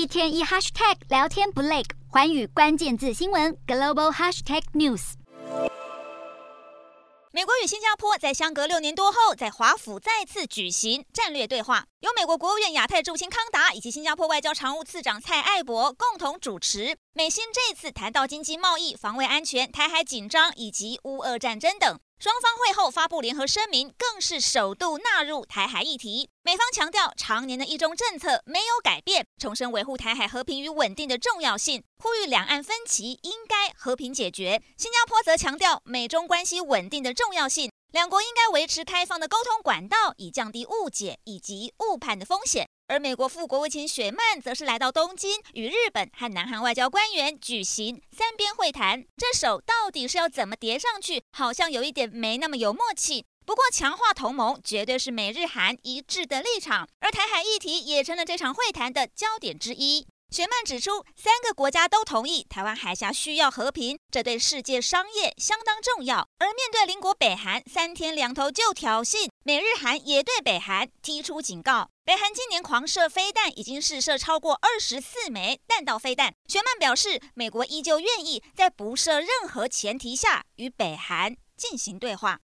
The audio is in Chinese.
一天一 hashtag 聊天不累，环宇关键字新闻 global hashtag news。美国与新加坡在相隔六年多后，在华府再次举行战略对话，由美国国务院亚太助卿康达以及新加坡外交常务次长蔡爱博共同主持。美新这次谈到经济贸易、防卫安全、台海紧张以及乌俄战争等。双方会后发布联合声明，更是首度纳入台海议题。美方强调，常年的一中政策没有改变，重申维护台海和平与稳定的重要性，呼吁两岸分歧应该和平解决。新加坡则强调美中关系稳定的重要性，两国应该维持开放的沟通管道，以降低误解以及误判的风险。而美国副国务卿雪曼则是来到东京，与日本和南韩外交官员举行三边会谈。这手到底是要怎么叠上去？好像有一点没那么有默契。不过，强化同盟绝对是美日韩一致的立场，而台海议题也成了这场会谈的焦点之一。雪曼指出，三个国家都同意台湾海峡需要和平，这对世界商业相当重要。而面对邻国北韩三天两头就挑衅，美日韩也对北韩提出警告。北韩今年狂射飞弹，已经试射超过二十四枚弹道飞弹。雪曼表示，美国依旧愿意在不设任何前提下与北韩进行对话。